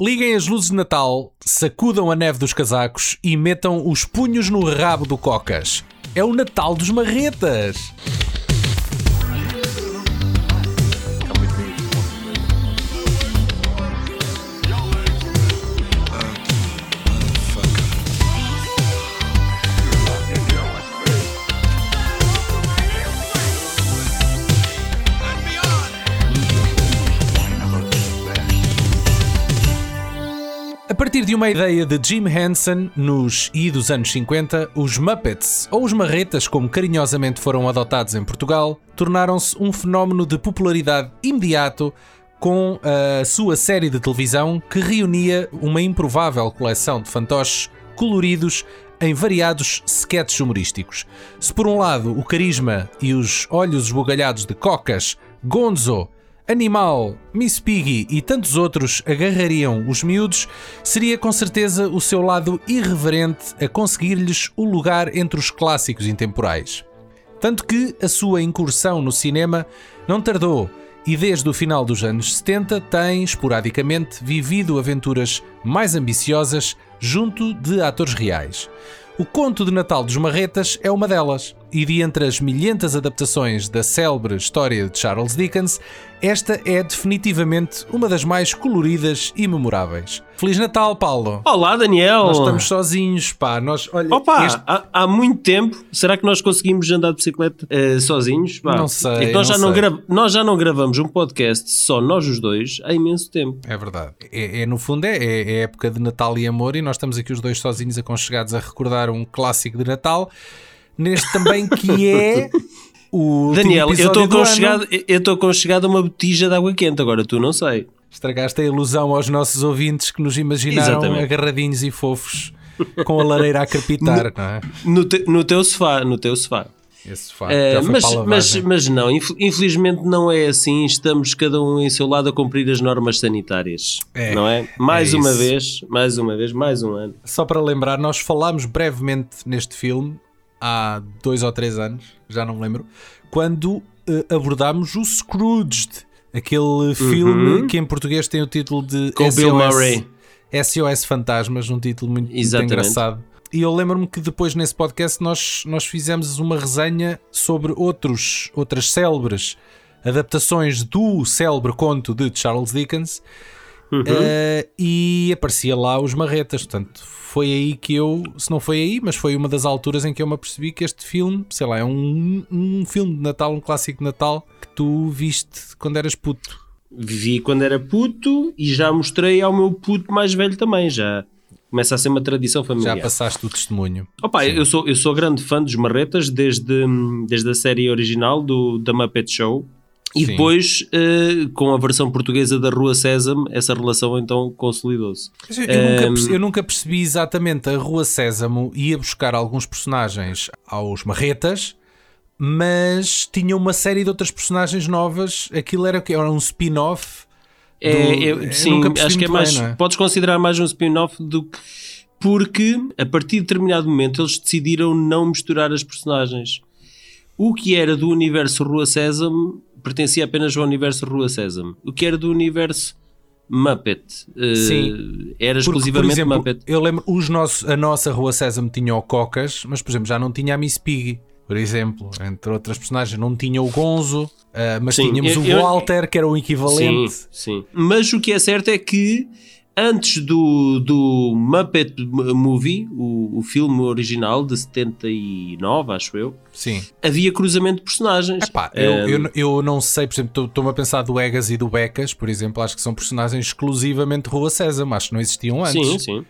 Liguem as luzes de Natal, sacudam a neve dos casacos e metam os punhos no rabo do Cocas. É o Natal dos Marretas! Partir de uma ideia de Jim Henson, nos e dos anos 50, os Muppets, ou os Marretas como carinhosamente foram adotados em Portugal, tornaram-se um fenómeno de popularidade imediato com a sua série de televisão que reunia uma improvável coleção de fantoches coloridos em variados sketches humorísticos. Se por um lado o carisma e os olhos esbugalhados de Cocas, Gonzo, Animal, Miss Piggy e tantos outros agarrariam os miúdos, seria com certeza o seu lado irreverente a conseguir-lhes o lugar entre os clássicos intemporais. Tanto que a sua incursão no cinema não tardou e desde o final dos anos 70 tem, esporadicamente, vivido aventuras mais ambiciosas junto de atores reais. O Conto de Natal dos Marretas é uma delas, e de entre as milhentas adaptações da célebre história de Charles Dickens, esta é definitivamente uma das mais coloridas e memoráveis. Feliz Natal, Paulo! Olá, Daniel! Nós estamos sozinhos, pá. Nós, olha, Opa, este- há, há muito tempo. Será que nós conseguimos andar de bicicleta eh, sozinhos? Pá, Não sei, é nós, não já não sei. gra- nós já não gravamos um podcast só nós os dois há imenso tempo. É verdade. É, é, no fundo, é, é, é época de Natal e amor e nós estamos aqui os dois sozinhos aconchegados a recordar um clássico de Natal, neste também que é o Daniel, eu estou do ano. aconchegado, eu estou aconchegado a uma botija de água quente, agora tu não sei. Estragaste a ilusão aos nossos ouvintes que nos imaginaram Exatamente. agarradinhos e fofos com a lareira a crepitar, não é? No, te- no teu sofá, no teu sofá. Esse já foi mas, mas, lavagem. mas não, inf- infelizmente não é assim. Estamos cada um em seu lado a cumprir as normas sanitárias, É, não é? Mais é uma isso. vez, mais uma vez, mais um ano. Só para lembrar, nós falámos brevemente neste filme há dois ou três anos, já não me lembro, quando eh, abordámos o Scrooged, aquele filme que em português tem o título de Uhum. Com o Bill Murray. SOS Fantasmas, um título muito, muito engraçado. E eu lembro-me que depois nesse podcast nós, nós fizemos uma resenha sobre outros, outras célebres adaptações do célebre conto de Charles Dickens Uhum. eh, e aparecia lá os marretas. Portanto, foi aí que eu, se não foi aí, mas foi uma das alturas em que eu me apercebi que este filme, sei lá, é um, um filme de Natal, um clássico de Natal que tu viste quando eras puto. Vi quando era puto e já mostrei ao meu puto mais velho também. Já começa a ser uma tradição Já familiar. passaste o testemunho. Opa, eu sou, eu sou grande fã dos Marretas desde, desde a série original do da Muppet Show. E Sim. depois, eh, com a versão portuguesa da Rua Sésamo, essa relação então consolidou-se. Eu, eu nunca Ehm, eu nunca percebi exatamente a Rua Sésamo ia buscar alguns personagens aos marretas, mas tinha uma série de outras personagens novas. Aquilo era o quê? Era um spin-off. É, eu- sim, acho que é mais. bem, é? Podes considerar mais um spin-off do que. Porque a partir de determinado momento eles decidiram não misturar as personagens. O que era do universo Rua Sésamo pertencia apenas ao universo Rua Sésamo. O que era do universo Muppet eh, Sim. era Porque, exclusivamente por exemplo, Muppet. eu lembro, os nossos, a nossa Rua Sésamo tinha o Cocas, mas por exemplo já não tinha a Miss Piggy. Por exemplo, entre outras personagens, não tinha o Gonzo, ah, mas Sim, tínhamos eu- o eu- Walter, que era o equivalente. Sim, sim. Mas o que é certo é que antes do, do Muppet Movie, o, o filme original de 79, acho eu, Sim. havia cruzamento de personagens. Epá, eu, Ehm, eu, eu não sei, por exemplo, estou-me a pensar do Egas e do Becas, por exemplo, acho que são personagens exclusivamente Rua Sésamo, acho que não existiam antes. Sim, sim.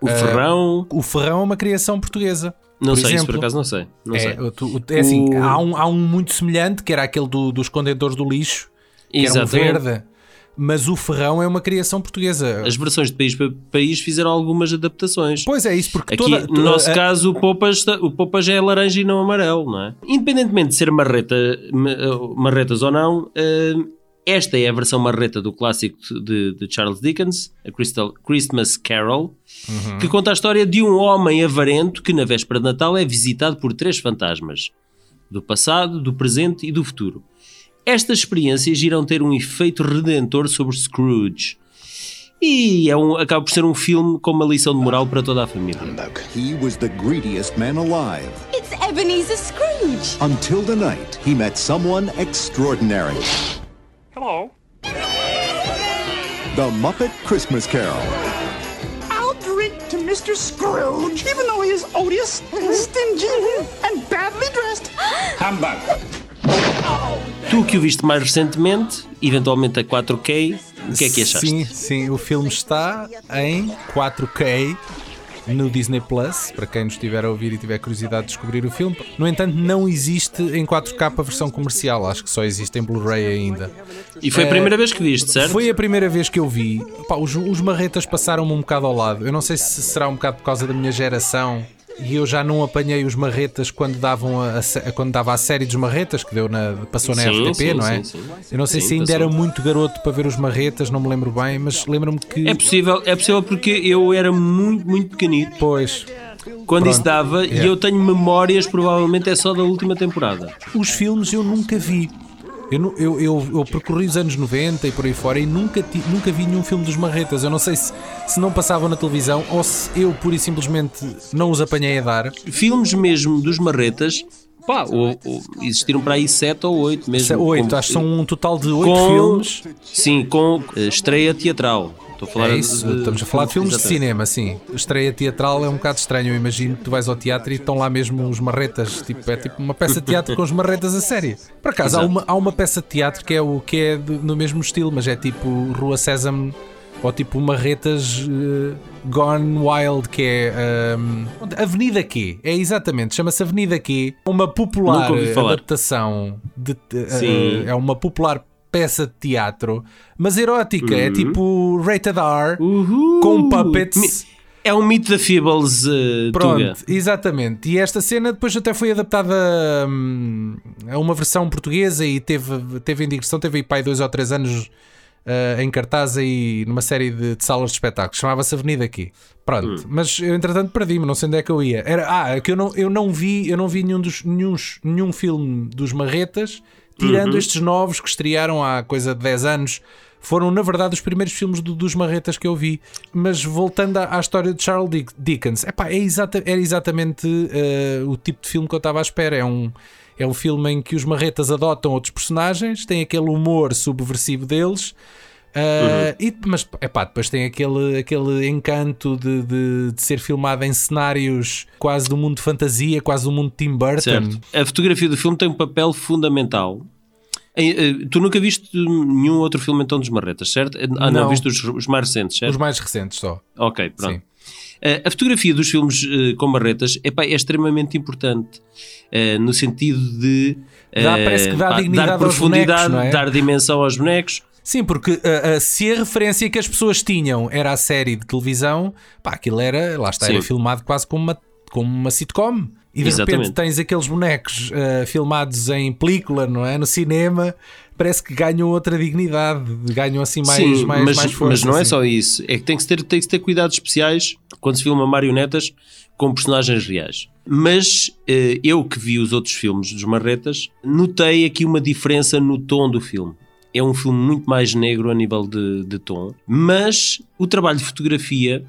O Ferrão, O Ferrão é uma criação portuguesa. Não sei, isso exemplo. por acaso não sei. Não é, sei. é assim, O- há, um, há um muito semelhante, que era aquele do- dos contentores do lixo, que era um verde, mas o Ferrão é uma criação portuguesa. As versões de país para país fizeram algumas adaptações. Pois é isso, porque Aqui, toda... no nosso a- caso, o Popas, o Popas é laranja e não amarelo, não é? Independentemente de ser marreta, ma- marretas ou não, eh, esta é a versão marreta do clássico de, de Charles Dickens, a Crystal, Christmas Carol, Uhum. que conta a história de um homem avarento que na véspera de Natal é visitado por três fantasmas, do passado, do presente e do futuro. Estas experiências irão ter um efeito redentor sobre Scrooge. E é um, acaba por ser um filme com uma lição de moral para toda a família. He was the greediest man alive It's Ebenezer Scrooge. until the night he met someone extraordinary. Hello. The Muppet Christmas Carol. I'll drink to Mr. Scrooge, even though he is odious, stingy, and badly dressed. Humbug. Tu que o viste mais recentemente, eventualmente a 4K, o que é que achaste? Sim, sim, o filme está em 4K no Disney Plus, para quem nos estiver a ouvir e tiver curiosidade de descobrir o filme. No entanto, não existe em 4K a versão comercial, acho que só existe em Blu-ray ainda. E foi a primeira vez que viste, certo? Foi a primeira vez que eu vi. Pá, os, os marretas passaram-me um bocado ao lado. Eu não sei se será um bocado por causa da minha geração. E eu já não apanhei os marretas quando, davam a, a quando dava a série dos marretas, que deu na, passou na Sim, RTP, sim, não é? sim, sim. Eu não sei Sim, se ainda passou. era muito garoto para ver os marretas, não me lembro bem, mas lembro-me que. É possível, é possível porque eu era muito, muito pequenito Pois, quando Pronto. isso dava Yeah. e eu tenho memórias, provavelmente é só da última temporada. os filmes eu nunca vi. Eu, eu, eu, eu percorri os anos 90 e por aí fora e nunca, ti- nunca vi nenhum filme dos Marretas. Eu não sei se, se não passavam na televisão ou se eu pura e simplesmente não os apanhei a dar. Filmes mesmo dos marretas, pá, ou- ou existiram para aí 7 ou 8 mesmo. Oito, com- acho que são um total de oito com- filmes. Sim, com eh, estreia teatral. Estou a falar É de- isso, de- estamos a falar de filmes de Exatamente. cinema, sim. Estreia teatral é um bocado estranho. Eu imagino que tu vais ao teatro e estão lá mesmo os marretas. Tipo, é tipo uma peça de teatro com os marretas a sério. Por acaso, há uma, há uma peça de teatro que é, o, que é de- no mesmo estilo, mas é tipo Rua Sésamo ou tipo Marretas eh, Gone Wild, que é ehm, Avenida Q. É exatamente, chama-se Avenida Q. Uma popular adaptação de, de- Sim. eh, é uma popular peça de teatro, mas erótica. É tipo rated R Uhul. com puppets. É um mito da Feebles, uh, Pronto, Tuga. exatamente. E esta cena depois até foi adaptada hum, a uma versão portuguesa e teve, teve em digressão, teve aí pai dois ou três anos ah, em cartaz e numa série de, de salas de espetáculos. Chamava-se Avenida aqui. Pronto, mas eu entretanto perdi-me, não sei onde é que eu ia. Era, ah, é que eu não, eu não vi, eu não vi nenhum, dos, nenhum, nenhum filme dos Marretas, tirando estes novos que estrearam há coisa de 10 anos. Foram, na verdade, os primeiros filmes do- dos Marretas que eu vi. Mas voltando à, à história de Charles Dick- Dickens, epá, é exata, era exatamente eh, o tipo de filme que eu estava à espera. É um, é um filme em que os Marretas adotam outros personagens, tem aquele humor subversivo deles. Eh, e, mas epá, depois tem aquele, aquele encanto de, de, de ser filmado em cenários quase do mundo de fantasia, quase do mundo de Tim Burton. Certo. A fotografia do filme tem um papel fundamental. Eh, Tu nunca viste nenhum outro filme então dos Marretas, certo? Ah, não, Não. viste os, os mais recentes, certo? Os mais recentes só. Ok, pronto. Sim. Eh, a fotografia dos filmes eh, com barretas epá, é extremamente importante eh, no sentido de Dá- eh, parece que dá pá, dignidade dar profundidade, bonecos, é? dar dimensão aos bonecos. Sim, porque uh, uh, se a referência que as pessoas tinham era a série de televisão, pá, aquilo era, lá está, Sim. era filmado quase como uma, como uma sitcom. E de Exatamente. repente tens aqueles bonecos uh, filmados em película, não é? No cinema, parece que ganham outra dignidade, ganham assim mais, Sim, mais, mas, mais força. mas não é assim. só isso. É que tem que, ter, tem que ter cuidados especiais quando se filma marionetas com personagens reais. Mas eh, eu que vi os outros filmes dos Marretas, notei aqui uma diferença no tom do filme. É um filme muito mais negro a nível de, de tom, mas o trabalho de fotografia,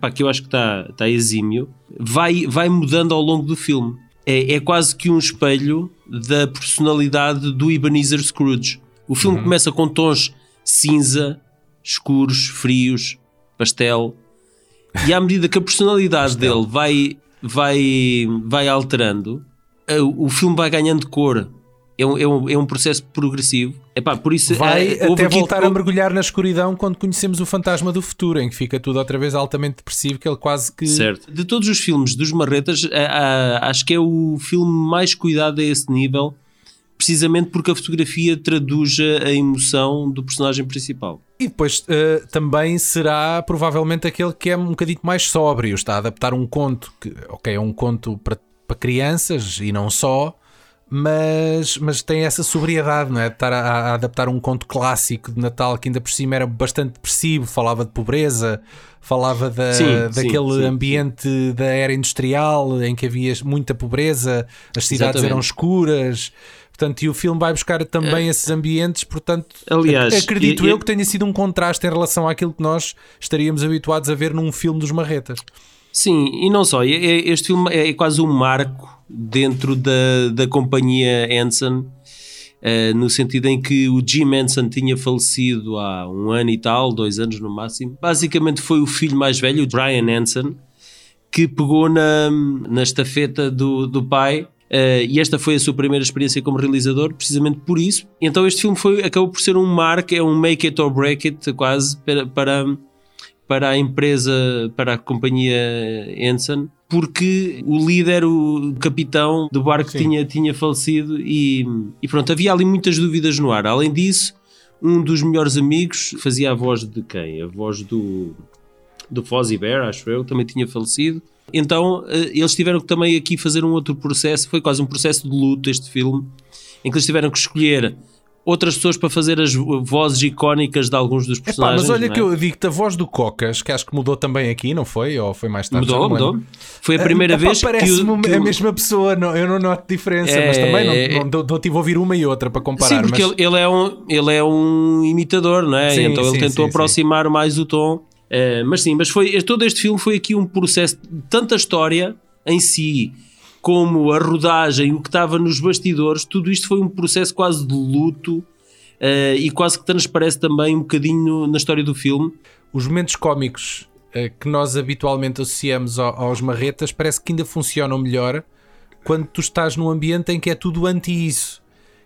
pá, que eu acho que está está exímio, vai, vai mudando ao longo do filme. É, é quase que um espelho da personalidade do Ebenezer Scrooge. O filme começa com tons cinza, escuros, frios, pastel, e à medida que a personalidade dele vai, vai, vai alterando, eh, o filme vai ganhando cor. É um, é um, é um processo progressivo. Epá, por isso, Vai houve até aqui- voltar a mergulhar na escuridão quando conhecemos o fantasma do futuro, em que fica tudo outra vez altamente depressivo, que ele quase que. Certo. De todos os filmes dos Marretas, a- a- acho que é o filme mais cuidado a esse nível, precisamente porque a fotografia traduz a emoção do personagem principal. E depois eh, também será provavelmente aquele que é um bocadinho mais sóbrio, está a adaptar um conto que, ok, é um conto para, para crianças e não só, mas, mas tem essa sobriedade, não é? De estar a, a adaptar um conto clássico de Natal que ainda por cima era bastante depressivo, falava de pobreza, falava da, Sim, daquele sim, sim, ambiente da era industrial em que havia muita pobreza, as cidades Exatamente. eram escuras. Portanto, e o filme vai buscar também esses ambientes, portanto, Aliás, ac- acredito e- eu e- que tenha sido um contraste em relação àquilo que nós estaríamos habituados a ver num filme dos marretas. Sim, e não só. e- e- Este filme é quase um marco dentro da, da companhia Henson, eh, no sentido em que o Jim Henson tinha falecido há um ano e tal, dois anos no máximo. Basicamente foi o filho mais velho, o Brian Henson, que pegou na, na estafeta do, do pai. eh, e esta foi a sua primeira experiência como realizador, precisamente por isso. Então este filme foi, acabou por ser um marco, é um make it or break it quase para, para, para a empresa, para a companhia Ensign, porque o líder, o capitão do barco Sim. tinha, tinha falecido e, e pronto, havia ali muitas dúvidas no ar. Além disso, um dos melhores amigos fazia a voz de quem? A voz do, do Fozzie Bear, acho eu, também tinha falecido. Então eh, eles tiveram que também aqui fazer um outro processo, foi quase um processo de luto este filme, em que eles tiveram que escolher outras pessoas para fazer as vozes icónicas de alguns dos Epá, personagens. mas olha não é? que eu digo-te, a voz do Cocas, que acho que mudou também aqui, não foi? Ou foi mais tarde? Mudou, não mudou. Foi a primeira Epá, vez que, parece-me o- que a o- mesma pessoa, não, eu não noto diferença, É, mas também é, não, não, não tive a ouvir uma e outra para comparar. Sim, porque mas... ele, ele é um, ele é um imitador, não é? Sim, então ele sim, tentou sim, aproximar mais o tom. Eh, mas sim, mas foi, todo este filme foi aqui um processo, tanto a história em si, como a rodagem, o que estava nos bastidores, tudo isto foi um processo quase de luto eh, e quase que transparece também um bocadinho na história do filme. os momentos cómicos eh, que nós habitualmente associamos ao- aos marretas parece que ainda funcionam melhor quando tu estás num ambiente em que é tudo anti isso.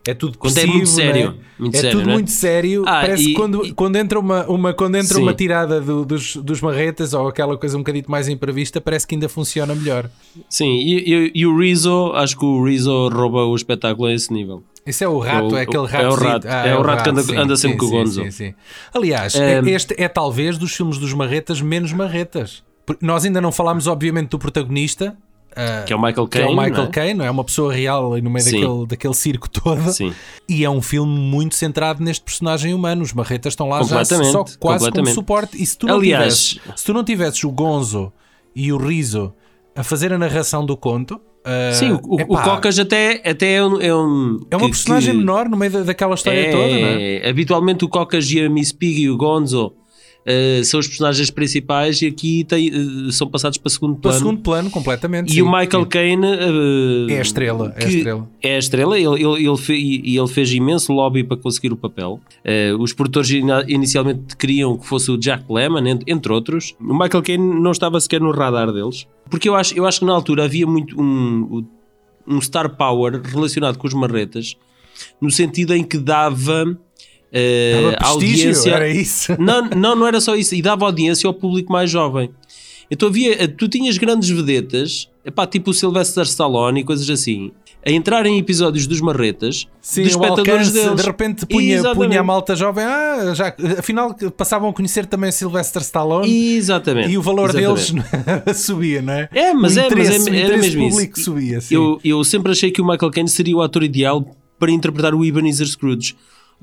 É tudo Quando é muito sério, muito é sério, tudo é? muito sério. Ah, Parece e- que quando, e- quando entra, uma, uma, quando entra Sim. uma tirada do- dos, dos marretas ou aquela coisa um bocadinho mais imprevista, parece que ainda funciona melhor. Sim, e, e- o Rizzo, acho que o Rizzo rouba o espetáculo a esse nível. Isso é o rato, É é, o- aquele é o rato. rato, é o rato que anda- anda sempre com o Gonzo. Sim, sim. Aliás, Um, este é talvez dos filmes dos marretas menos marretas. Nós ainda não falámos, obviamente, do protagonista, ah, Que é o Michael que é Caine. o Michael não é? Caine, não é uma pessoa real no meio Sim. daquele, daquele circo todo. Sim. E é um filme muito centrado neste personagem humano. Os marretas estão lá já só quase como suporte. E se tu não, Aliás- tivesses, se tu não tivesses o Gonzo e o Rizzo a fazer a narração do conto, ah, Sim, o, o- epá, o Cocas até, até é um. É, um, é uma que- personagem que- menor no meio da- daquela história é, toda, não é? Habitualmente o Cocas e a Miss Piggy e o Gonzo eh, são os personagens principais e aqui tem, eh, são passados para segundo Para plano. segundo plano, completamente. E sim, o Michael. Caine eh, É a estrela, é a estrela. É a estrela, ele, ele, ele fe- e ele fez imenso lobby para conseguir o papel. Os produtores inicialmente queriam que fosse o Jack Lemmon, ent- entre outros. O Michael Caine não estava sequer no radar deles. Porque eu acho, eu acho que na altura havia muito um, um star power relacionado com os marretas, no sentido em que dava. Eh, Dava prestígio, audiência era isso. não, não, não era só isso. E dava audiência ao público mais jovem. Então havia, tu tinhas grandes vedetas, epá, tipo o Sylvester Stallone e coisas assim, a entrar em episódios dos marretas, Sim, dos o espectadores alcance, deles. de repente punha, punha a malta jovem, ah, já, afinal passavam a conhecer também Sylvester Stallone Exatamente. e o valor Exatamente. deles subia, não é? É, mas o é, mas é- o era mesmo isso. subia, sim. Eu, eu sempre achei que o Michael Caine seria o ator ideal para interpretar o Ebenezer Scrooge.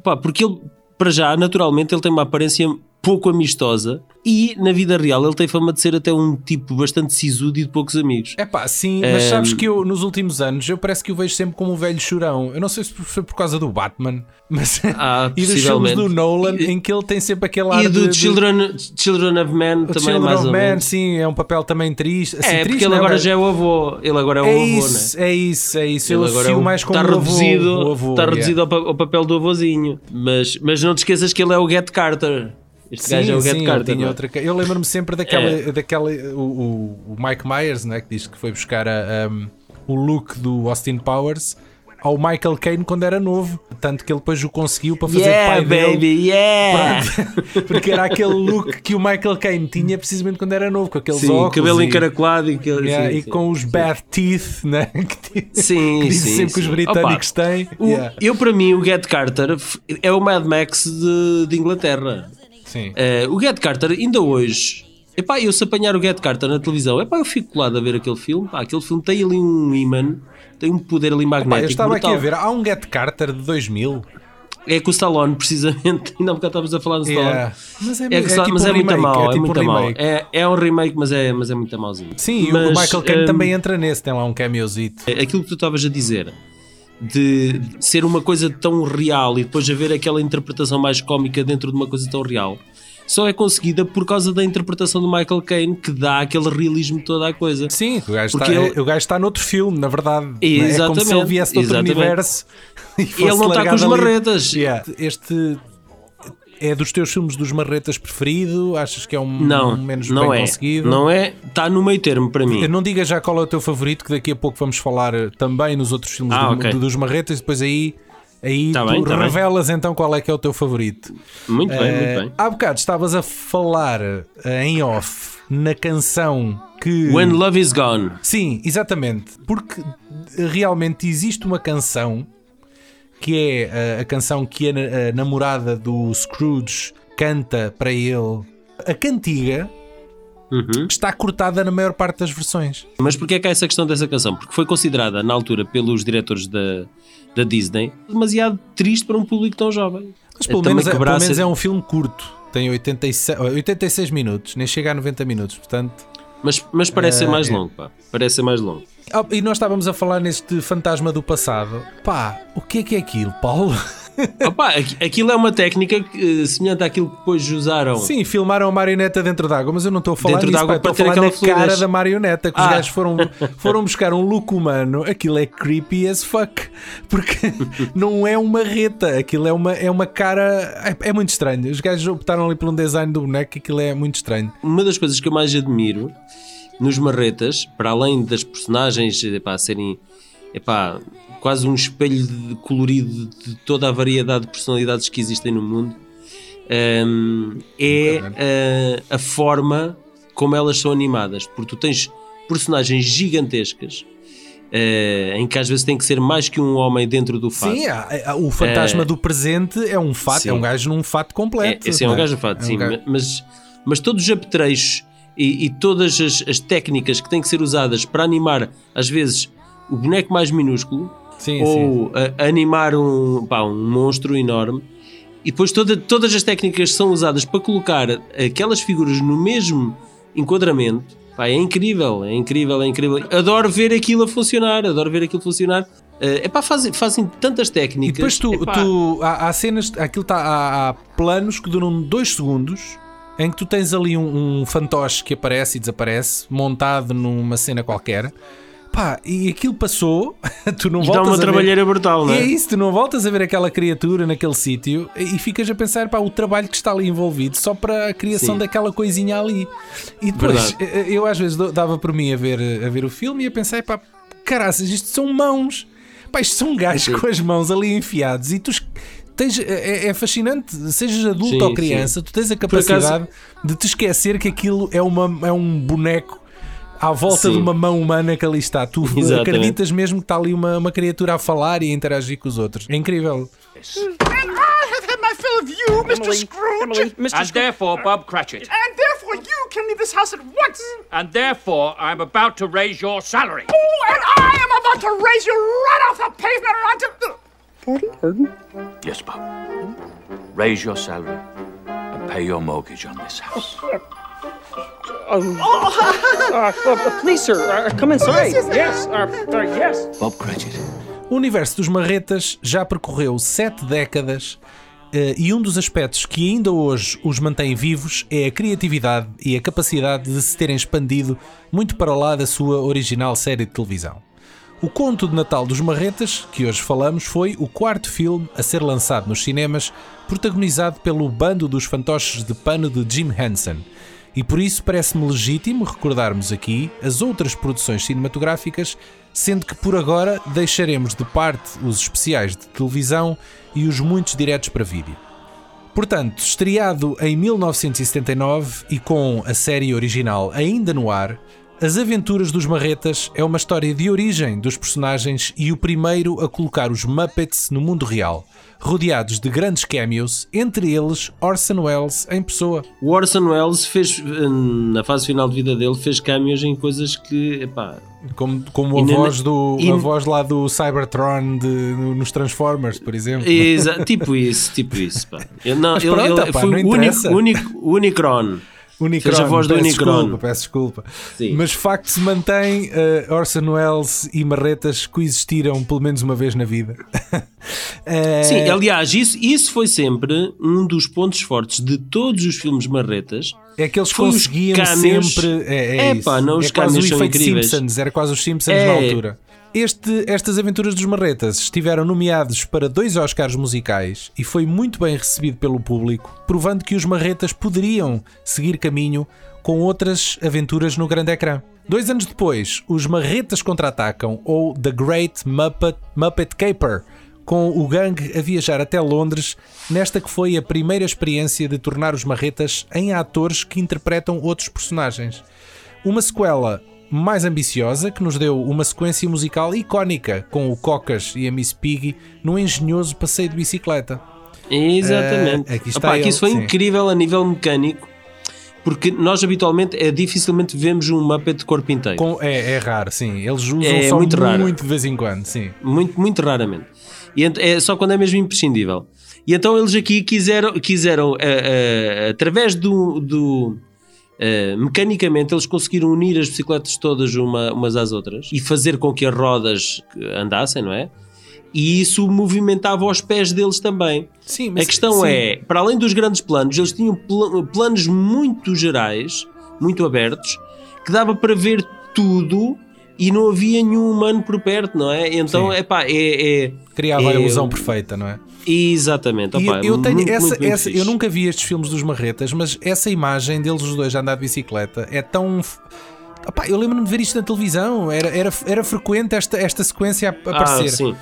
Pá, porque ele, para já, naturalmente, ele tem uma aparência pouco amistosa e, na vida real, ele tem fama de ser até um tipo bastante sisudo e de poucos amigos. É pá, sim, mas sabes que eu nos últimos anos eu parece que o vejo sempre como um velho chorão. Eu não sei se foi por causa do Batman, mas Ah, e dos filmes do Nolan em que ele tem sempre aquele ar E do de, de- Children, Children of Man também, Children mais of ou Man, menos. sim, é um papel também triste. Assim, É, triste, porque ele não agora já é o avô. Ele agora é o é avô, isso, né? é isso, é isso. Ele Eu agora é o- mais como está avô, reduzido, o avô, está yeah. reduzido ao, pa- ao papel do avôzinho. Mas, mas não te esqueças que ele é o Get Carter. Este gajo é o Get sim, Carter. não é? outra Eu lembro-me sempre daquela, É. daquela o, o- Mike Myers, né, que diz que foi buscar a, um, o look do Austin Powers ao Michael Caine quando era novo, tanto que ele depois o conseguiu para fazer Yeah, pai dele. baby, yeah! Pronto. Porque era aquele look que o Michael Caine tinha precisamente quando era novo, com aqueles Sim, óculos cabelo e, encaracolado e, aquele- yeah, sim, e sim. com os bad teeth, né? que, Sim, que dizem sim, sempre que os sim. britânicos Opa, têm. o- Yeah. Eu, para mim, o Get Carter é o Mad Max de, de Inglaterra. Sim. Eh, o Get Carter, ainda hoje, epá, eu se apanhar o Get Carter na televisão, epá, eu fico colado a ver aquele filme. Pá, aquele filme tem ali um imã, tem um poder ali magnético. eu estava brutal. aqui a ver, há um Get Carter de 2000. É com o Stallone, precisamente. Ainda há bocado estávamos a falar do Stallone. Yeah. Mas é, É, é está- tipo mas um é muito remake, mau, é, tipo um muito mau. remake. É, é um remake, mas é, mas é muito mauzinho. Sim, e mas, o Michael Caine hum, também entra nesse, tem lá um cameozito. Aquilo que tu estavas a dizer de ser uma coisa tão real e depois haver aquela interpretação mais cómica dentro de uma coisa tão real só é conseguida por causa da interpretação do Michael Caine que dá aquele realismo toda a coisa. Sim, o gajo, Porque está, ele- o gajo está noutro filme, na verdade. não é? É como se ele Exatamente, viesse de outro exatamente. universo e fosse ele não está com ali. marretas. Yeah. Este é dos teus filmes dos marretas preferido? Achas que é um, Não, um menos não bem é. conseguido? Não é. Está no meio termo para mim. Não diga já qual é o teu favorito, que daqui a pouco vamos falar eh, também nos outros filmes Ah, do- ok. do- dos marretas, e depois aí, aí Tá tu bem, tá bem. revelas então qual é que é o teu favorito. Muito bem, Eh, muito bem. Há bocado estavas a falar eh, em off na canção que. When Love Is Gone. Sim, exatamente. Porque realmente existe uma canção que é eh, a canção que a, na- a namorada do Scrooge canta para ele. A cantiga Uhum. está cortada na maior parte das versões. Mas porquê é que há essa questão dessa canção? Porque foi considerada, na altura, pelos diretores da, da Disney, demasiado triste para um público tão jovem. Mas pelo, menos, é, pelo menos é um filme curto. Tem 86, 86 minutos, nem chega a 90 minutos. Portanto, Mas, mas parece ser mais é. longo, pá. Parece ser mais longo. Ah, e nós estávamos a falar neste fantasma do passado. Pá, o que é que é aquilo, Paulo? Opa, aqu- aquilo é uma técnica que, eh, semelhante àquilo que depois usaram. Sim, filmaram a marioneta dentro d'água, mas eu não estou a falar Dentro d'água pá, estou a para falar cara da marioneta, que os Ah. gajos foram, foram buscar um look humano, aquilo é creepy as fuck, porque não é uma reta, aquilo é uma, é uma cara, é, é muito estranho. Os gajos optaram ali por um design do boneco, aquilo é muito estranho. Uma das coisas que eu mais admiro nos marretas, para além das personagens epá, serem epá, quase um espelho de- colorido de toda a variedade de personalidades que existem no mundo, hum, é a, a forma como elas são animadas. Porque tu tens personagens gigantescas. eh, em que às vezes tem que ser mais que um homem dentro do fato. Sim, há- há- o fantasma É. do presente é um fato, Sim. é um gajo num fato É, completo. esse é um não gajo de fato, É um sim. gajo- Mas, mas todos os apetrechos e, e todas as, as técnicas que têm que ser usadas para animar, às vezes, o boneco mais minúsculo Sim, sim. ou a- animar um, pá, um monstro enorme. E depois toda- todas as técnicas são usadas para colocar aquelas figuras no mesmo enquadramento. Pá, é incrível, é incrível, é incrível. Adoro ver aquilo a funcionar, adoro ver aquilo funcionar. É pá, fazem, fazem tantas E técnicas. depois tu, Epá, tu há, há cenas, aquilo tá, há, há planos que duram dois segundos em que tu tens ali um, um fantoche que aparece e desaparece, montado numa cena qualquer. Pá, e aquilo passou, tu não e dá voltas uma a ver. trabalheira brutal, não E é? é isso, tu não voltas a ver aquela criatura naquele sítio e ficas a pensar pá, o trabalho que está ali envolvido só para a criação Sim. daquela coisinha ali. E depois, Verdade. eh, eu às vezes dava por mim a ver, a ver o filme e a pensar, pá, caraças, isto são mãos. Pá, isto são gajos com as mãos ali enfiados e tu tens, é, é fascinante, sejas adulto Sim, ou criança, tu tens a acaso- capacidade de te esquecer que aquilo é, uma, é um boneco à volta Sim. de uma mão humana que ali está. Tu Exatamente. acreditas mesmo que está ali uma, uma criatura a falar e a interagir com os outros. É incrível. And I have had my fill of you, Mr. Scrooge. Emily, Mr. And therefore, Bob Cratchit. And therefore, you can leave this house at once. And therefore, I'm about to raise your salary. Oh, and I am about to raise you right off the pavement onto. Yes, Bob. Raise your salary and pay your mortgage on this house. Uh, uh, please, sir, uh, come inside. Yes, uh, uh, yes. Bob Cratchit. O universo dos marretas já percorreu sete décadas e um dos aspectos que ainda hoje os mantém vivos é a criatividade e a capacidade de se terem expandido muito para lá da sua original série de televisão. O Conto de Natal dos Marretas, que hoje falamos, foi o quarto filme a ser lançado nos cinemas, protagonizado pelo bando dos fantoches de pano de Jim Henson. E por isso parece-me legítimo recordarmos aqui as outras produções cinematográficas, sendo que por agora deixaremos de parte os especiais de televisão e os muitos diretos para vídeo. Portanto, estreado em 1979 e com a série original ainda no ar, As Aventuras dos Marretas é uma história de origem dos personagens e o primeiro a colocar os Muppets no mundo real, rodeados de grandes cameos, entre eles Orson Welles em pessoa. O Orson Welles fez, hum, na fase final de vida dele, fez cameos em coisas que, epá, Como, como a, voz do, e- a voz lá do Cybertron de- no- nos Transformers, por exemplo. exa- tipo isso, tipo isso, pá. Eu, não, Mas ele, pronto, ele pá, foi não o único, único, o Unicron. Unicron, Fez a voz do Unicron. Desculpa, peço desculpa. Sim. Mas facto se mantém, uh, Orson Welles e Marretas coexistiram pelo menos uma vez na vida. Eh, Sim, aliás, isso, isso foi sempre um dos pontos fortes de todos os filmes marretas. é que eles foi conseguiam sempre. É, é Epá, isso. não, os é quase o efeito incríveis. Simpsons, era quase os Simpsons É. na altura. Este, estas aventuras dos Marretas estiveram nomeados para dois Oscars musicais e foi muito bem recebido pelo público, provando que os Marretas poderiam seguir caminho com outras aventuras no grande ecrã. Dois anos depois, os Marretas contra-atacam, ou The Great Muppet, Muppet Caper, com o gangue a viajar até Londres, nesta que foi a primeira experiência de tornar os Marretas em atores que interpretam outros personagens. Uma sequela mais ambiciosa que nos deu uma sequência musical icónica com o Cocas e a Miss Piggy num engenhoso passeio de bicicleta. Exatamente. Eh, aqui está ele, isso foi sim. incrível a nível mecânico, porque nós habitualmente é dificilmente vemos um Muppet de corpo inteiro. Com- é, é raro, sim. Eles usam É só muito raro. muito de vez em quando, sim. Muito, muito raramente. E é só quando é mesmo imprescindível. E então eles aqui quiseram, quiseram eh, eh, através do. do eh, mecanicamente, eles conseguiram unir as bicicletas todas uma- umas às outras e fazer com que as rodas andassem, não é? E isso movimentava os pés deles também. Sim, A questão sim. é, para além dos grandes planos, eles tinham pla- planos muito gerais, muito abertos, que dava para ver tudo e não havia nenhum humano por perto, não é? Então, epá, é, é Criava a é- ilusão perfeita, não é? Exatamente. Opá, eu tenho muito, essa, muito, essa eu nunca vi estes filmes dos Marretas, mas essa imagem deles os dois a andar de bicicleta é tão. Opá, eu lembro-me de ver isto na televisão, era, era, era frequente esta, esta sequência a Ah, aparecer. sim.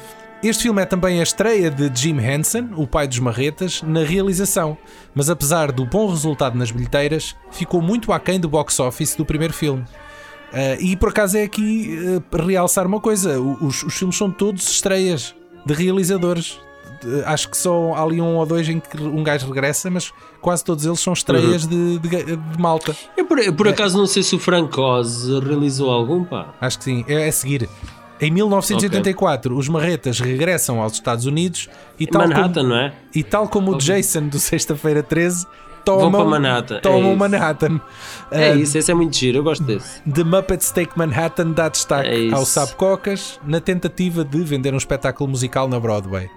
Este filme é também a estreia de Jim Henson, o pai dos Marretas, na realização, mas apesar do bom resultado nas bilheteiras, ficou muito aquém do box office do primeiro filme. Ah, e por acaso é aqui ah, realçar uma coisa: os, os filmes são todos estreias de realizadores. De- Acho que só há ali um ou dois em que um gajo regressa, mas quase todos eles são estreias de, de, de malta. Eu por, eu por acaso não sei se o Frank Oz realizou algum, pá. Acho que sim, é a seguir. Em 1984, os Marretas regressam aos Estados Unidos e tal como- Manhattan, não é? E tal como o Jason do Sexta-feira 13, tomam, Manhattan, é tomam. Manhattan. É Ah, isso, esse é muito giro, eu gosto desse. The Muppets Take Manhattan dá destaque É ao Sapcocas na tentativa de vender um espetáculo musical na Broadway.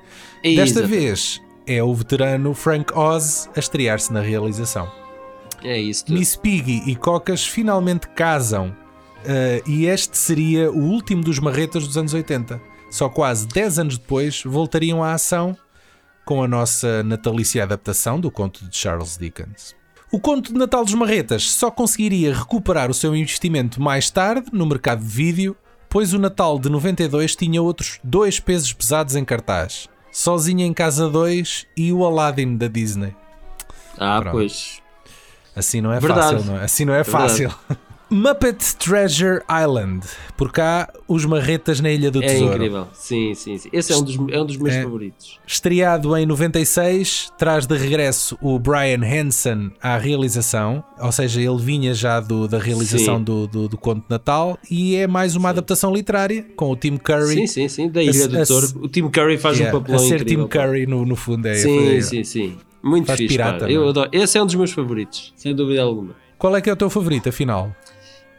É Desta isso, vez é o veterano Frank Oz a estrear-se na realização. É isso. tudo. Miss Piggy e Cocas finalmente casam ah, e este seria o último dos marretas dos anos 80. Só quase 10 anos depois voltariam à ação com a nossa natalícia adaptação do conto de Charles Dickens. O conto de Natal dos Marretas só conseguiria recuperar o seu investimento mais tarde no mercado de vídeo, pois o Natal de 92 tinha outros dois pesos pesados em cartaz: Sozinha em Casa 2 e o Aladdin da Disney. Ah, Pronto. pois. Assim não é Verdade. fácil, não é? Assim não é Verdade. fácil. Muppet Treasure Island. Por cá, os marretas na Ilha do É Tesouro. incrível. Sim, sim, sim. Esse é um dos, é um dos meus É. favoritos. Estreado em 96, traz de regresso o Brian Hansen à realização, ou seja, ele vinha já do- da realização Sim. do, do, do Conto de Natal e é mais uma adaptação literária com o Tim Curry. Sim, sim, sim. Da Ilha A- do Tesouro. O Tim Curry faz Yeah, um papelão a ser incrível. Tim Curry no, no fundo. É, Sim, sim, sim. Muito Faz fixe. pirata. Eu é? adoro. Esse é um dos meus favoritos, sem dúvida alguma. Qual é que é o teu favorito, afinal?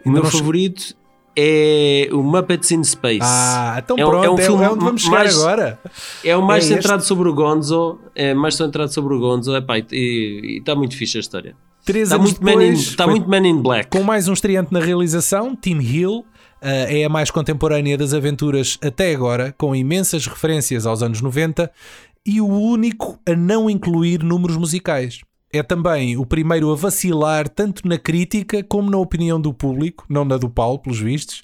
O meu favorito é o Muppets in Space. Ah, então É pronto, é um filme onde vamos chegar mais- agora. É o mais É centrado sobre o Gonzo. É mais centrado sobre o Gonzo. Epá, e está muito fixe a história. Três Está muito, Man in- depois, tá foi muito Man in Black. Com mais um estreante na realização, Tim Hill, eh, é a mais contemporânea das aventuras até agora, com imensas referências aos anos 90 e o único a não incluir números musicais. É também o primeiro a vacilar tanto na crítica como na opinião do público, não na do Paulo, pelos vistos,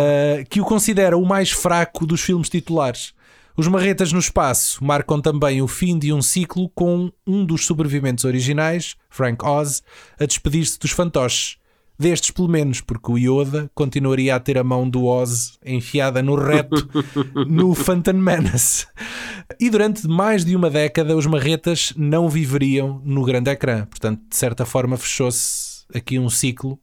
eh, que o considera o mais fraco dos filmes titulares. Os Marretas no Espaço marcam também o fim de um ciclo com um dos sobreviventes originais, Frank Oz, a despedir-se dos fantoches. Destes, pelo menos, porque o Yoda continuaria a ter a mão do Oz enfiada no reto no Phantom Menace. E durante mais de uma década, os Marretas não viveriam no grande ecrã. Portanto, de certa forma, fechou-se aqui um ciclo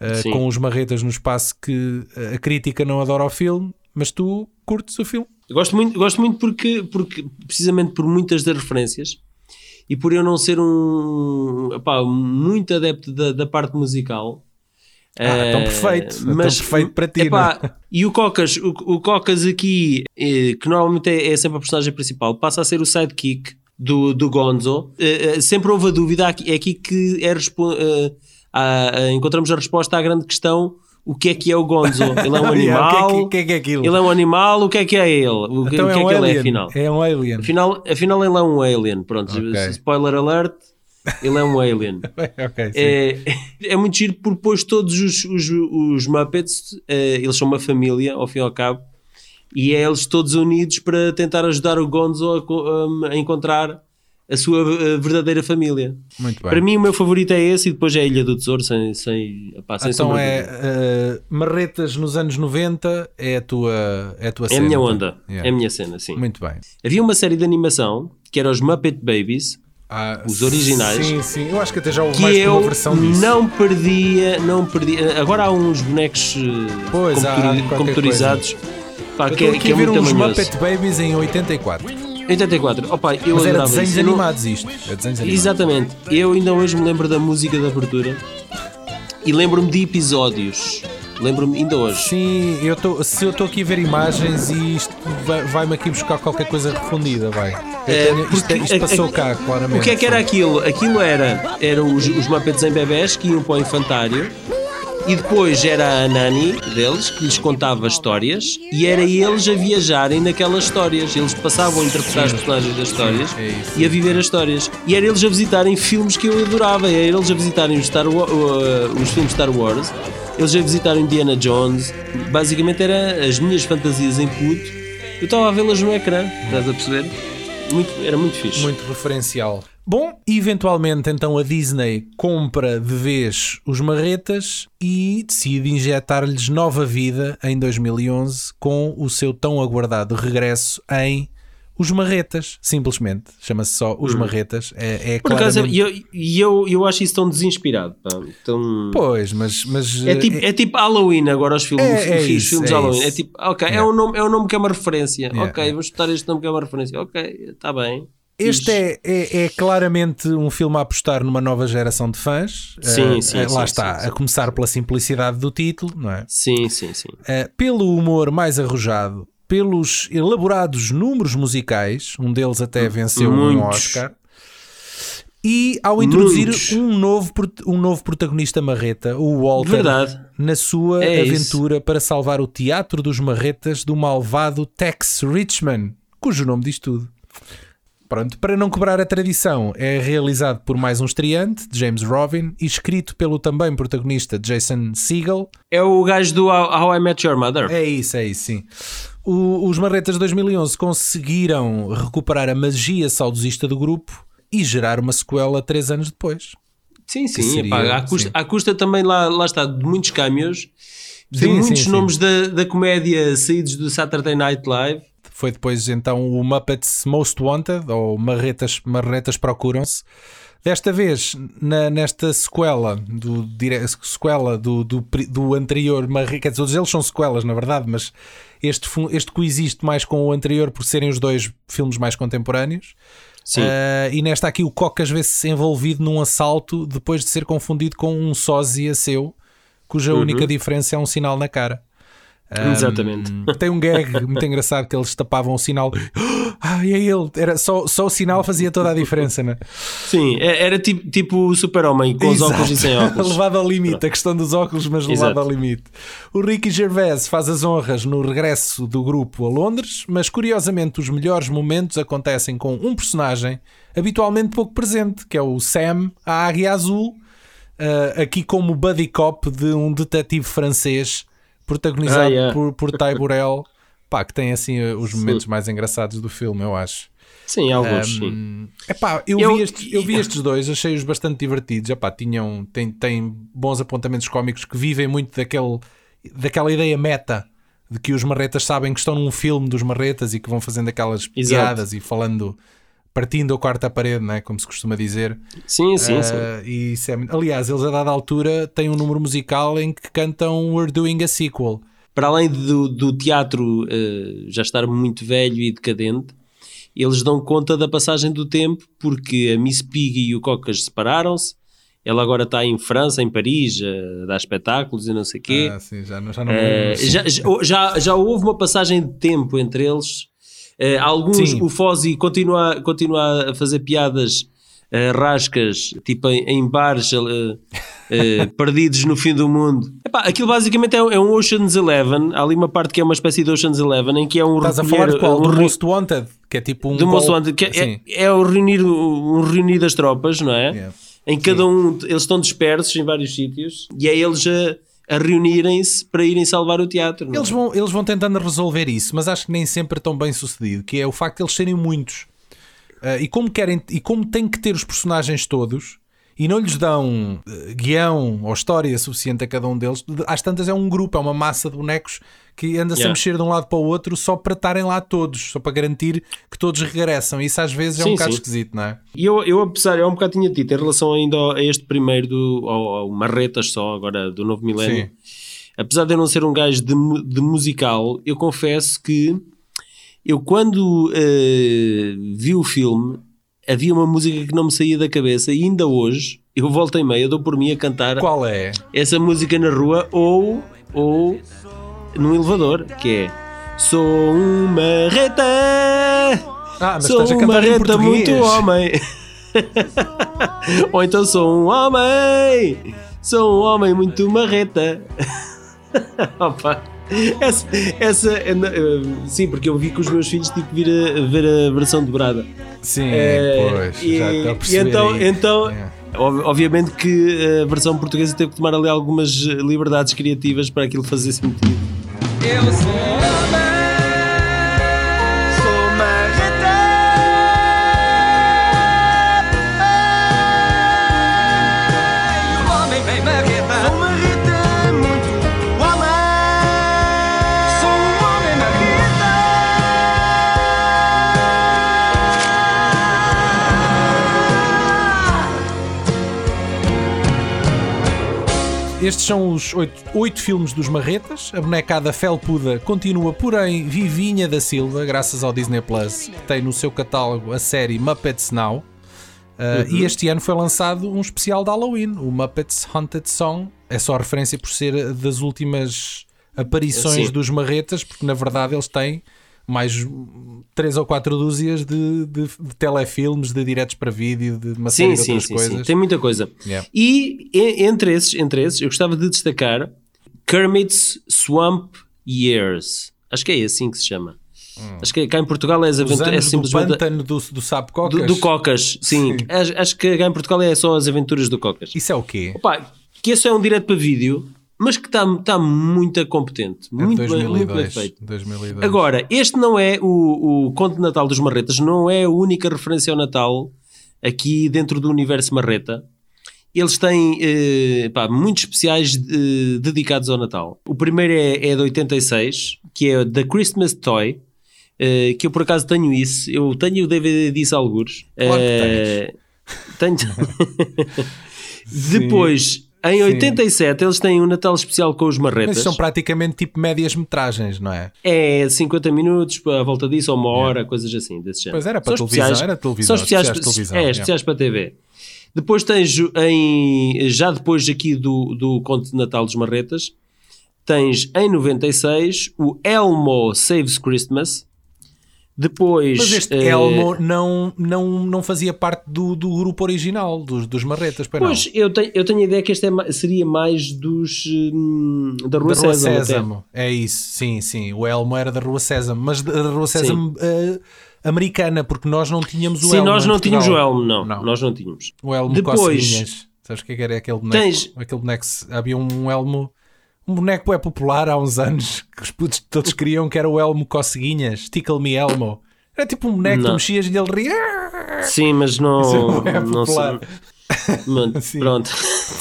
uh, com os Marretas no espaço que uh, a crítica não adora o filme, mas tu curtes o filme. Gosto muito, gosto muito porque, porque, precisamente por muitas das referências, e por eu não ser um epá, muito adepto da, da parte musical. Ah, então eh, perfeito. Então perfeito para ti, epá, não é? E o Cocas, o, o Cocas aqui, eh, que normalmente é, é sempre a personagem principal, passa a ser o sidekick do, do Gonzo. Eh, sempre houve a dúvida, aqui- é aqui que é encontramos a resposta à grande questão: o que é que é o Gonzo? Ele é um Yeah, animal? o que é que- que é que é aquilo? Ele é um animal? O que é que é ele? O que, Então o é que é um que ele é alien. afinal? É um alien. Afinal, afinal ele é um alien. Pronto, Ok. spoiler alert, ele é um alien. ok, sim. É, é muito giro porque depois todos os, os, os Muppets, eh, eles são uma família, ao fim e ao cabo, e é eles todos unidos para tentar ajudar o Gonzo a, co- um, a encontrar a sua eh, verdadeira família. Muito bem. Para mim, o meu favorito é esse, e depois é a Ilha do Tesouro, sem, sem, epá, sem então é uh, marretas nos anos 90 é a tua, é a tua É a cena. minha então. onda, Yeah. é a minha cena, sim. Muito bem. Havia uma série de animação que era os Muppet Babies, Ah, Os originais. Sim, sim. Eu acho que até já houve mais uma versão disso. não perdia, não perdia. Agora há uns bonecos eh, Pois, há computeri- qualquer computarizados pá, Eu que, é, aqui que é a ver muito uns tamanhoso. Muppet Babies em 84. 84, opa, eu Mas era desenhos isso. Animados isto. É desenhos animados. Exatamente. Eu ainda hoje me lembro da música de abertura e lembro-me de episódios. Lembro-me ainda hoje. Sim, eu tô, se eu estou aqui a ver imagens e isto vai- vai-me aqui buscar qualquer coisa refundida, vai. É, tenho- isto, porque isto a- passou a- cá, claramente. O que é que era aquilo? Aquilo era eram os, os Muppets em bebés que iam para o infantário e depois era a Nani deles que lhes contava histórias e era eles a viajarem naquelas histórias. Eles passavam a interpretar os personagens das histórias é e a viver as histórias. E era eles a visitarem filmes que eu adorava. Era eles a visitarem os, Star Wa- uh, os filmes Star Wars, eles a visitarem Indiana Jones. Basicamente era as minhas fantasias em puto. Eu estava a vê-las no ecrã, estás a perceber? Muito, era muito fixe. Muito referencial. Bom, eventualmente então a Disney compra de vez os marretas e decide injetar-lhes nova vida em 2011 com o seu tão aguardado regresso em Os Marretas, simplesmente. Chama-se só Os Marretas. É, é Hum. Por acaso, claramente- e eu, e eu, eu acho isso tão desinspirado. Pá. Tão... Pois, mas. mas É tipo, é tipo Halloween agora, os filmes, É- é os isso, filmes é Halloween. isso. É tipo, ok, é, um nome, é um nome que é uma referência. Yeah, ok, vamos botar este nome que é uma referência. Ok, está bem. Este é, é, é claramente um filme a apostar numa nova geração de fãs. Sim, Eh, sim, sim, Lá sim, está, sim. a começar pela simplicidade do título, não é? Sim, sim, sim. Uh, pelo humor mais arrojado, pelos elaborados números musicais, um deles até venceu um Muitos. Oscar, e ao introduzir Muitos. um novo, um novo protagonista marreta, o Walter, Verdade. na sua É isso. aventura para salvar o teatro dos marretas do malvado Tex Richman, cujo nome diz tudo. Pronto, para não quebrar a tradição, é realizado por mais um estreante, James Robin, e escrito pelo também protagonista Jason Segel, É o gajo do How, I Met Your Mother. é isso, é isso, sim. O- os Marretas de 2011 conseguiram recuperar a magia saudosista do grupo e gerar uma sequela três anos depois. Sim, sim. seria- epá, à, custa, sim. à custa também, lá, lá está, de muitos cameos, de Sim, muitos sim. nomes da, da comédia saídos do Saturday Night Live. Foi depois então o Muppets Most Wanted, ou Marretas, Marretas Procuram-se. Desta vez, na- nesta sequela do, dire- sequela do, do, do anterior quer dizer, todos eles são sequelas, na verdade, mas este, este coexiste mais com o anterior por serem os dois filmes mais contemporâneos. Sim. Ah, e nesta aqui o Cocas vê-se envolvido num assalto depois de ser confundido com um sósia seu, cuja única diferença é um sinal na cara. Uhum. Exatamente. Tem um gag muito engraçado que eles tapavam o sinal. Ah, e é ele. Era só, só o sinal fazia toda a diferença, né? Sim, é- era tipo, tipo o super-homem com os Exato. óculos e sem óculos. levado ao limite, a questão dos óculos, mas levado Exato. ao limite. O Ricky Gervais faz as honras no regresso do grupo a Londres, mas curiosamente os melhores momentos acontecem com um personagem habitualmente pouco presente, que é o Sam, a Águia Azul, ah, aqui como buddy cop de um detetive francês, protagonizado Ah, yeah. por, por Ty Burrell, pá, que tem assim os momentos mais engraçados do filme, eu acho. Sim, alguns, sim. Hum, epá, eu, Eu- vi estes, eu vi estes dois, achei-os bastante divertidos. Epá, tinham, têm, têm bons apontamentos cómicos que vivem muito daquele, daquela ideia meta de que os marretas sabem que estão num filme dos marretas e que vão fazendo aquelas Exato. piadas e falando, partindo a quarta parede, né, como se costuma dizer. Sim, sim, sim. Ah, e isso é aliás, eles a dada altura têm um número musical em que cantam We're Doing a Sequel. Para além do, do teatro eh, já estar muito velho e decadente, eles dão conta da passagem do tempo porque a Miss Piggy e o Cocas separaram-se. Ela agora está em França, em Paris, a dar espetáculos e não sei o quê. Ah, sim, já, não- já não lembro. já, já, já houve uma passagem de tempo entre eles. Eh, alguns, Sim. o Fozzy continua, continua a fazer piadas eh, rascas, tipo em, em bares eh, perdidos no fim do mundo. Epá, aquilo basicamente é, um- é um Ocean's Eleven. Há ali uma parte que é uma espécie de Ocean's Eleven em que é um Estás a falar de qual? um Do Most Wanted, que é tipo um. do Most Wanted, que Sim. é, é o reunir, um reunir das tropas, não é? Yeah. Em cada um, eles estão dispersos em vários sítios e é eles a, a reunirem-se para irem salvar o teatro. não é? Eles vão, eles vão tentando resolver isso, mas acho que nem sempre é tão bem sucedido, que é o facto de eles serem muitos. Ah, e como querem e como têm que ter os personagens todos e não lhes dão eh, guião ou história suficiente a cada um deles, de- às tantas é um grupo, é uma massa de bonecos que anda-se a Yeah. mexer de um lado para o outro só para estarem lá todos, só para garantir que todos regressam. Isso às vezes é um Sim, bocado sim. esquisito, não é? E eu, eu, apesar, eu um bocado tinha dito, em relação ainda a este primeiro, do, ao, ao Marretas só, agora do novo milénio, apesar de eu não ser um gajo de, de musical, eu confesso que eu quando eh, vi o filme, havia uma música que não me saía da cabeça e ainda hoje, eu volto em meia, dou por mim a cantar Qual é? essa música na rua ou, ou no elevador, que é Sou um marreta, Ah, mas sou estás a cantar em marreta português. muito homem. ou então sou um homem, sou um homem muito marreta. Opa. Essa, essa na- eh, sim, porque eu vi com os meus filhos tipo vir a ver a versão dobrada. Sim, Eh, pois, e, já estou a e perceber então, aí. então É. ob- obviamente que a versão portuguesa teve que tomar ali algumas liberdades criativas para aquilo fazer sentido. Estes são os oito, oito filmes dos Marretas. A bonecada Felpuda continua, porém, vivinha da Silva, graças ao Disney Plus, que tem no seu catálogo a série Muppets Now. Uh, E este ano foi lançado um especial de Halloween, o Muppets Haunted Song. É só referência por ser das últimas aparições Sim. dos Marretas, porque na verdade eles têm mais hum, três ou quatro dúzias de, de, de telefilmes, de diretos para vídeo, de uma série Sim, de sim, outras sim, coisas. sim. Tem muita coisa. Yeah. E entre esses, entre esses, eu gostava de destacar Kermit's Swamp Years. Acho que é assim que se chama. Acho que cá em Portugal é, as Hum. Os aventuras, é anos do simplesmente pântano do, do Sapo Cocas. do, do Cocas. Sim, Sim. Acho, acho que cá em Portugal é só as aventuras do Cocas. Isso é o quê? Opa, que esse é um direto para vídeo, mas que está tá muito competente. É Muito, bem, muito bem 2002. feito. 2002. Agora, este não é o, o Conto de Natal dos Marretas, não é a única referência ao Natal aqui dentro do universo Marreta. Eles têm eh, pá, muitos especiais eh, dedicados ao Natal. O primeiro é, é de 86, que é The Christmas Toy, eh, que eu por acaso tenho isso. Eu tenho o DVD disso algures. Claro que Eh, tenho. Depois, em 87, eles têm um Natal especial com os Marretas. Mas são praticamente tipo médias metragens, não é? É 50 minutos à volta disso, ou uma hora, coisas assim, desse género. Pois era para São televisão, especiais- era televisão, São especiais, especiais de televisão, é, especiais para TV. Depois tens em, já depois aqui do, do Conto de Natal dos Marretas, tens em 96 o Elmo Saves Christmas. Depois. Mas este eh, Elmo não, não, não fazia parte do, do grupo original, dos, dos Marretas, pois? Pois, eu tenho, eu tenho a ideia que este é seria mais dos. hum, da Rua da Rua Sésamo. Sésamo. É isso, sim, sim. O Elmo era da Rua Sésamo, mas da Rua Sésamo eh, americana, porque nós não tínhamos o Sim, Elmo. nós em não tínhamos o. Elmo, não, Não. Nós não tínhamos. O Elmo Depois-. Sabes o que é que era aquele boneco? Tens- Aquele boneco, havia um Elmo, um boneco é popular há uns anos que os putos todos queriam, que era o Elmo Coceguinhas, Tickle Me Elmo. Era tipo um boneco que mexias e ele ria. Sim, mas não. Isso é não popular. Mano, pronto.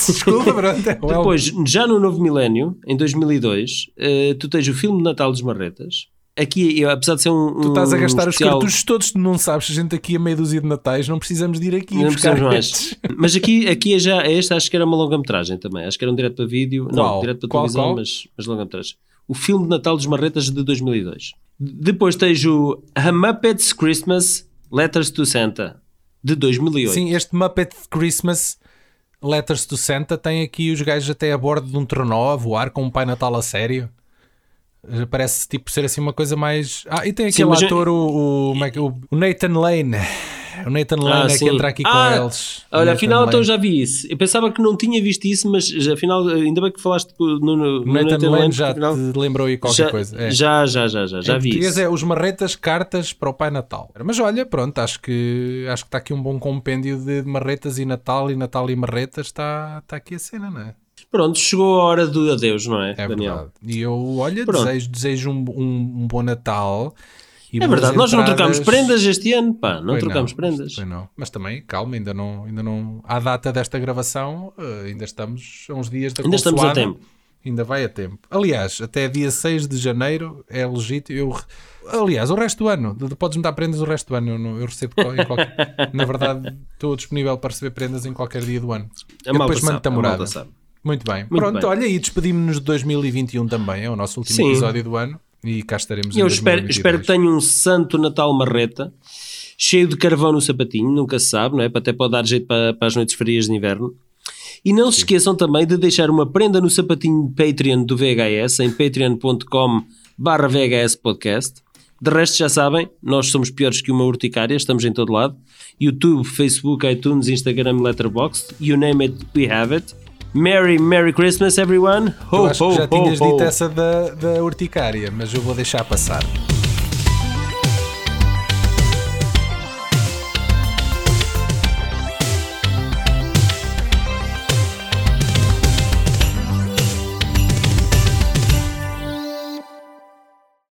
Desculpa, pronto. é. Depois, já no novo milénio, em 2002, eh, tu tens o filme de Natal dos Marretas. Aqui, eu, apesar de ser um. Tu estás a um gastar os especial- cartuchos todos, tu não sabes, a gente aqui a meia dúzia de natais, não precisamos de ir aqui Não buscar precisamos mais. Mas aqui, aqui é já, este acho que era uma longa-metragem também. Acho que era um direto para vídeo. Qual? Não, direto para Qual, televisão, qual? Mas, mas longa-metragem. O filme de Natal dos Marretas de 2002. Depois tens o A Muppets Christmas Letters to Santa, de 2008. Sim, este Muppet Christmas Letters to Santa tem aqui os gajos até a bordo de um trenó a voar com um Pai Natal a sério. Já Parece tipo ser assim uma coisa mais. Ah, e tem Sim, aquele eu- ator, o, o, é o- o Nathan Lane. O Nathan Lane é que sim. entra aqui com Ah, eles. Olha, Nathan afinal Lane. então já vi isso. Eu pensava que não tinha visto isso, mas afinal, ainda bem que falaste no, no, Nathan, Nathan Lane Lane, já afinal, te lembrou aí qualquer já, coisa. É. já, já, já, já, já em vi isso. é os marretas cartas para o Pai Natal. Mas olha, pronto, acho que acho que está aqui um bom compêndio de marretas e Natal e Natal e marretas. Está, está aqui a cena, não é? Pronto, chegou a hora do adeus, não é, É Daniel? verdade. E eu, olha, Pronto. desejo, desejo um, um, um bom Natal. e É verdade, nós não entradas. trocámos prendas este ano, pá, não Pois trocámos prendas. pois não. Mas também, calma, ainda não, ainda não. À data desta gravação, eh, ainda estamos a uns dias da Ainda estamos a tempo. Ainda vai a tempo. Aliás, até dia 6 de janeiro é legítimo. Eu, aliás, o resto do ano, de- de- podes-me dar prendas o resto do ano. Eu, não- eu recebo em qualquer. Na verdade, estou disponível para receber prendas em qualquer dia do ano. A Eu malta depois mando-te a a morada. sabe. Muito bem. Muito Pronto, bem. olha, e despedimos-nos de 2021 também. É o nosso último Sim. episódio do ano. E cá estaremos eu em espero, 2022. espero que tenha um santo Natal marreta, cheio de carvão no sapatinho, nunca se sabe, não é? Para Até pode dar jeito para, para as noites frias de inverno. E não se esqueçam também de deixar uma prenda no sapatinho Patreon do VHS em patreon.com barra VHS Podcast. De resto, já sabem, nós somos piores que uma urticária, estamos em todo lado. YouTube, Facebook, iTunes, Instagram, Letterboxd, you name it, we have it. Merry, Merry Christmas, everyone! Ho, Eu acho ho, que já ho, tinhas ho. dito essa da, da urticária, mas eu vou deixar passar.